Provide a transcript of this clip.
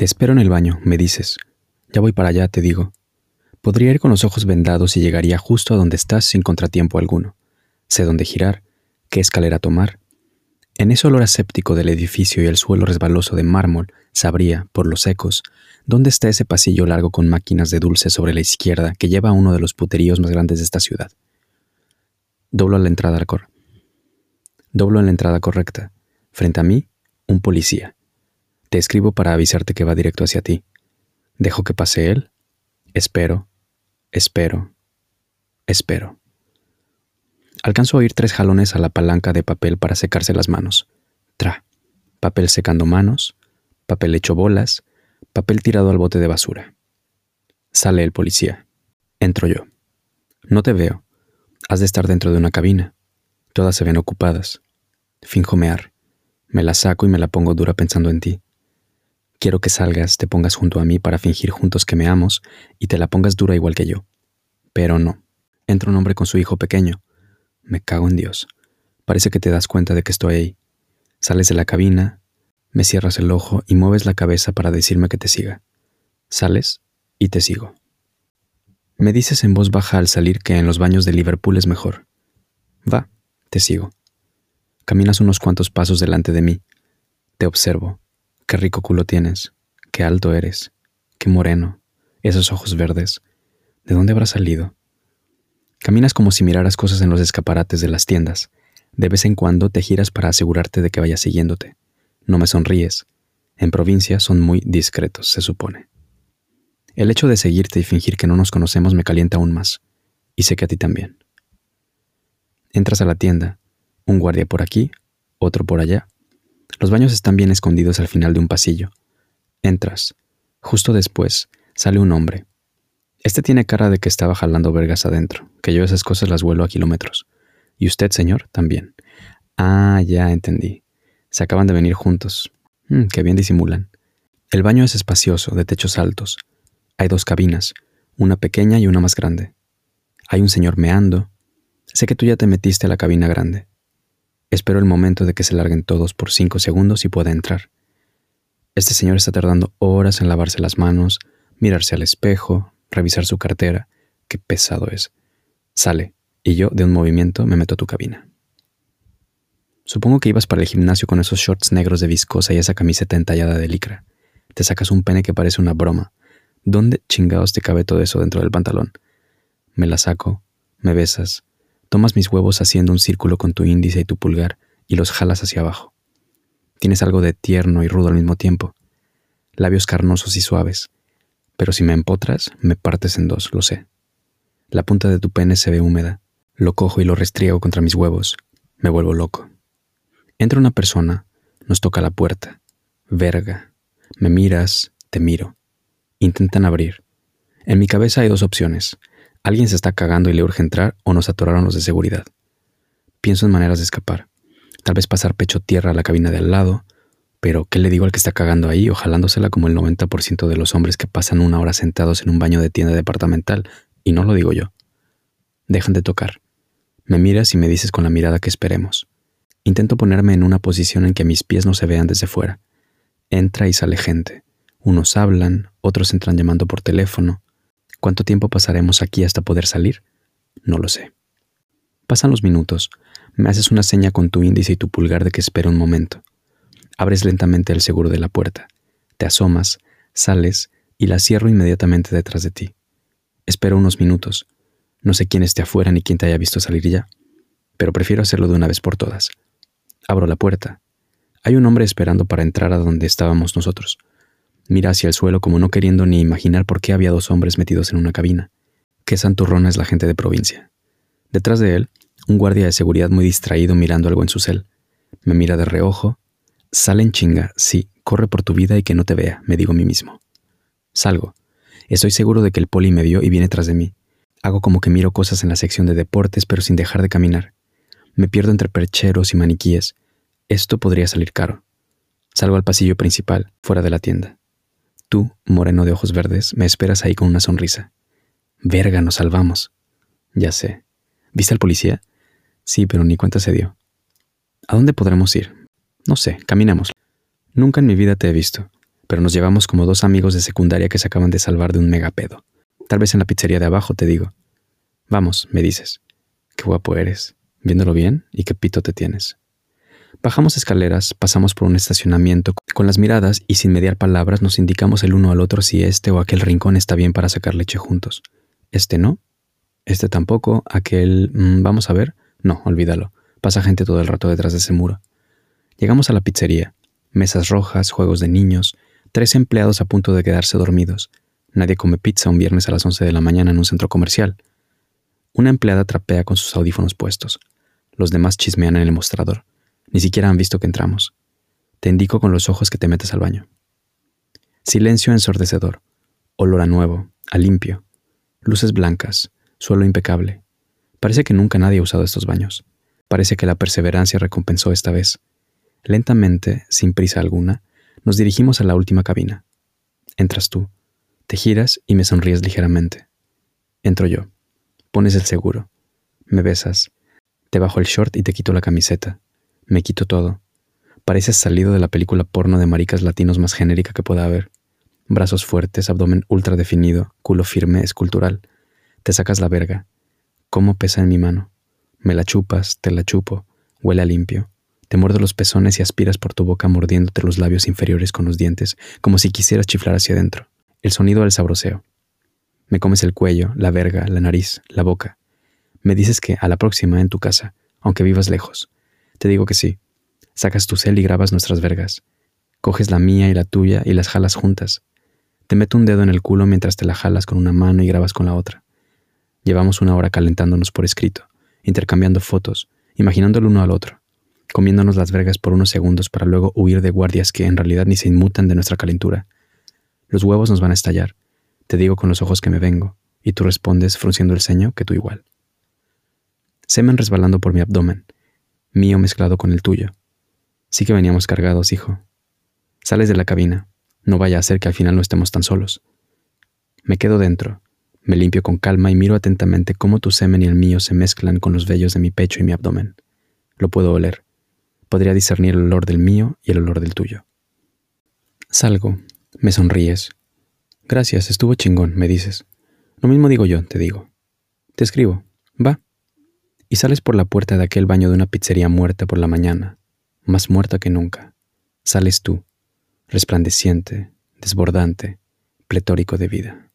Te espero en el baño, me dices. Ya voy para allá, te digo. Podría ir con los ojos vendados y llegaría justo a donde estás sin contratiempo alguno. Sé dónde girar, qué escalera tomar. En ese olor aséptico del edificio y el suelo resbaloso de mármol, sabría, por los ecos, dónde está ese pasillo largo con máquinas de dulce sobre la izquierda que lleva a uno de los puteríos más grandes de esta ciudad. Doblo a la entrada cor. Doblo en la entrada correcta. Frente a mí, un policía. Te escribo para avisarte que va directo hacia ti. Dejo que pase él. Espero, espero, espero. Alcanzo a oír tres jalones a la palanca de papel para secarse las manos. Tra. Papel secando manos, papel hecho bolas, papel tirado al bote de basura. Sale el policía. Entro yo. No te veo. Has de estar dentro de una cabina. Todas se ven ocupadas. Finjo mear. Me la saco y me la pongo dura pensando en ti. Quiero que salgas, te pongas junto a mí para fingir juntos que me amos y te la pongas dura igual que yo. Pero no. Entra un hombre con su hijo pequeño. Me cago en Dios. Parece que te das cuenta de que estoy ahí. Sales de la cabina, me cierras el ojo y mueves la cabeza para decirme que te siga. Sales y te sigo. Me dices en voz baja al salir que en los baños de Liverpool es mejor. Va, te sigo. Caminas unos cuantos pasos delante de mí. Te observo. Qué rico culo tienes. Qué alto eres. Qué moreno. Esos ojos verdes. ¿De dónde habrás salido? Caminas como si miraras cosas en los escaparates de las tiendas. De vez en cuando te giras para asegurarte de que vaya siguiéndote. No me sonríes. En provincia son muy discretos, se supone. El hecho de seguirte y fingir que no nos conocemos me calienta aún más. Y sé que a ti también. Entras a la tienda, un guardia por aquí, otro por allá. Los baños están bien escondidos al final de un pasillo. Entras. Justo después sale un hombre. Este tiene cara de que estaba jalando vergas adentro, que yo esas cosas las vuelo a kilómetros. Y usted, señor, también. Ah, ya entendí. Se acaban de venir juntos. Mm, qué bien disimulan. El baño es espacioso, de techos altos. Hay dos cabinas, una pequeña y una más grande. Hay un señor meando. Sé que tú ya te metiste a la cabina grande. Espero el momento de que se larguen todos por cinco segundos y pueda entrar. Este señor está tardando horas en lavarse las manos, mirarse al espejo, revisar su cartera. Qué pesado es. Sale, y yo, de un movimiento, me meto a tu cabina. Supongo que ibas para el gimnasio con esos shorts negros de viscosa y esa camiseta entallada de licra. Te sacas un pene que parece una broma. ¿Dónde chingados te cabe todo eso dentro del pantalón? Me la saco, me besas, Tomas mis huevos haciendo un círculo con tu índice y tu pulgar y los jalas hacia abajo. Tienes algo de tierno y rudo al mismo tiempo. Labios carnosos y suaves. Pero si me empotras, me partes en dos, lo sé. La punta de tu pene se ve húmeda. Lo cojo y lo restriego contra mis huevos. Me vuelvo loco. Entra una persona, nos toca la puerta. Verga. Me miras, te miro. Intentan abrir. En mi cabeza hay dos opciones. Alguien se está cagando y le urge entrar o nos atoraron los de seguridad. Pienso en maneras de escapar. Tal vez pasar pecho tierra a la cabina de al lado, pero ¿qué le digo al que está cagando ahí o jalándosela como el 90% de los hombres que pasan una hora sentados en un baño de tienda departamental? Y no lo digo yo. Dejan de tocar. Me miras y me dices con la mirada que esperemos. Intento ponerme en una posición en que mis pies no se vean desde fuera. Entra y sale gente. Unos hablan, otros entran llamando por teléfono, ¿Cuánto tiempo pasaremos aquí hasta poder salir? No lo sé. Pasan los minutos. Me haces una seña con tu índice y tu pulgar de que espera un momento. Abres lentamente el seguro de la puerta. Te asomas, sales y la cierro inmediatamente detrás de ti. Espero unos minutos. No sé quién esté afuera ni quién te haya visto salir ya, pero prefiero hacerlo de una vez por todas. Abro la puerta. Hay un hombre esperando para entrar a donde estábamos nosotros. Mira hacia el suelo como no queriendo ni imaginar por qué había dos hombres metidos en una cabina. Qué santurrona es la gente de provincia. Detrás de él, un guardia de seguridad muy distraído mirando algo en su cel. Me mira de reojo. Sale en chinga, sí, corre por tu vida y que no te vea, me digo a mí mismo. Salgo. Estoy seguro de que el poli me vio y viene tras de mí. Hago como que miro cosas en la sección de deportes, pero sin dejar de caminar. Me pierdo entre percheros y maniquíes. Esto podría salir caro. Salgo al pasillo principal, fuera de la tienda. Tú, moreno de ojos verdes, me esperas ahí con una sonrisa. Verga, nos salvamos. Ya sé. ¿Viste al policía? Sí, pero ni cuenta se dio. ¿A dónde podremos ir? No sé, caminemos. Nunca en mi vida te he visto. pero nos llevamos como dos amigos de secundaria que se acaban de salvar de un megapedo. Tal vez en la pizzería de abajo, te digo. Vamos, me dices. Qué guapo eres, viéndolo bien y qué pito te tienes. Bajamos escaleras, pasamos por un estacionamiento, con las miradas y sin mediar palabras nos indicamos el uno al otro si este o aquel rincón está bien para sacar leche juntos. Este no, este tampoco, aquel... Mm, vamos a ver. No, olvídalo. Pasa gente todo el rato detrás de ese muro. Llegamos a la pizzería. Mesas rojas, juegos de niños, tres empleados a punto de quedarse dormidos. Nadie come pizza un viernes a las 11 de la mañana en un centro comercial. Una empleada trapea con sus audífonos puestos. Los demás chismean en el mostrador. Ni siquiera han visto que entramos. Te indico con los ojos que te metes al baño. Silencio ensordecedor. Olor a nuevo, a limpio. Luces blancas, suelo impecable. Parece que nunca nadie ha usado estos baños. Parece que la perseverancia recompensó esta vez. Lentamente, sin prisa alguna, nos dirigimos a la última cabina. Entras tú, te giras y me sonríes ligeramente. Entro yo. Pones el seguro. Me besas. Te bajo el short y te quito la camiseta. Me quito todo. Pareces salido de la película porno de maricas latinos más genérica que pueda haber. Brazos fuertes, abdomen ultra definido, culo firme, escultural. Te sacas la verga. ¿Cómo pesa en mi mano? Me la chupas, te la chupo, huele a limpio. Te muerdo los pezones y aspiras por tu boca mordiéndote los labios inferiores con los dientes, como si quisieras chiflar hacia adentro. El sonido del sabroseo. Me comes el cuello, la verga, la nariz, la boca. Me dices que a la próxima en tu casa, aunque vivas lejos. Te digo que sí. Sacas tu cel y grabas nuestras vergas. Coges la mía y la tuya y las jalas juntas. Te meto un dedo en el culo mientras te la jalas con una mano y grabas con la otra. Llevamos una hora calentándonos por escrito, intercambiando fotos, imaginando el uno al otro, comiéndonos las vergas por unos segundos para luego huir de guardias que en realidad ni se inmutan de nuestra calentura. Los huevos nos van a estallar, te digo con los ojos que me vengo, y tú respondes frunciendo el ceño que tú igual. Semen resbalando por mi abdomen, mío mezclado con el tuyo. Sí que veníamos cargados, hijo. Sales de la cabina, no vaya a ser que al final no estemos tan solos. Me quedo dentro, me limpio con calma y miro atentamente cómo tu semen y el mío se mezclan con los vellos de mi pecho y mi abdomen. Lo puedo oler. Podría discernir el olor del mío y el olor del tuyo. Salgo. Me sonríes. Gracias, estuvo chingón, me dices. Lo mismo digo yo, te digo. Te escribo. Va. Y sales por la puerta de aquel baño de una pizzería muerta por la mañana, más muerta que nunca. Sales tú, resplandeciente, desbordante, pletórico de vida.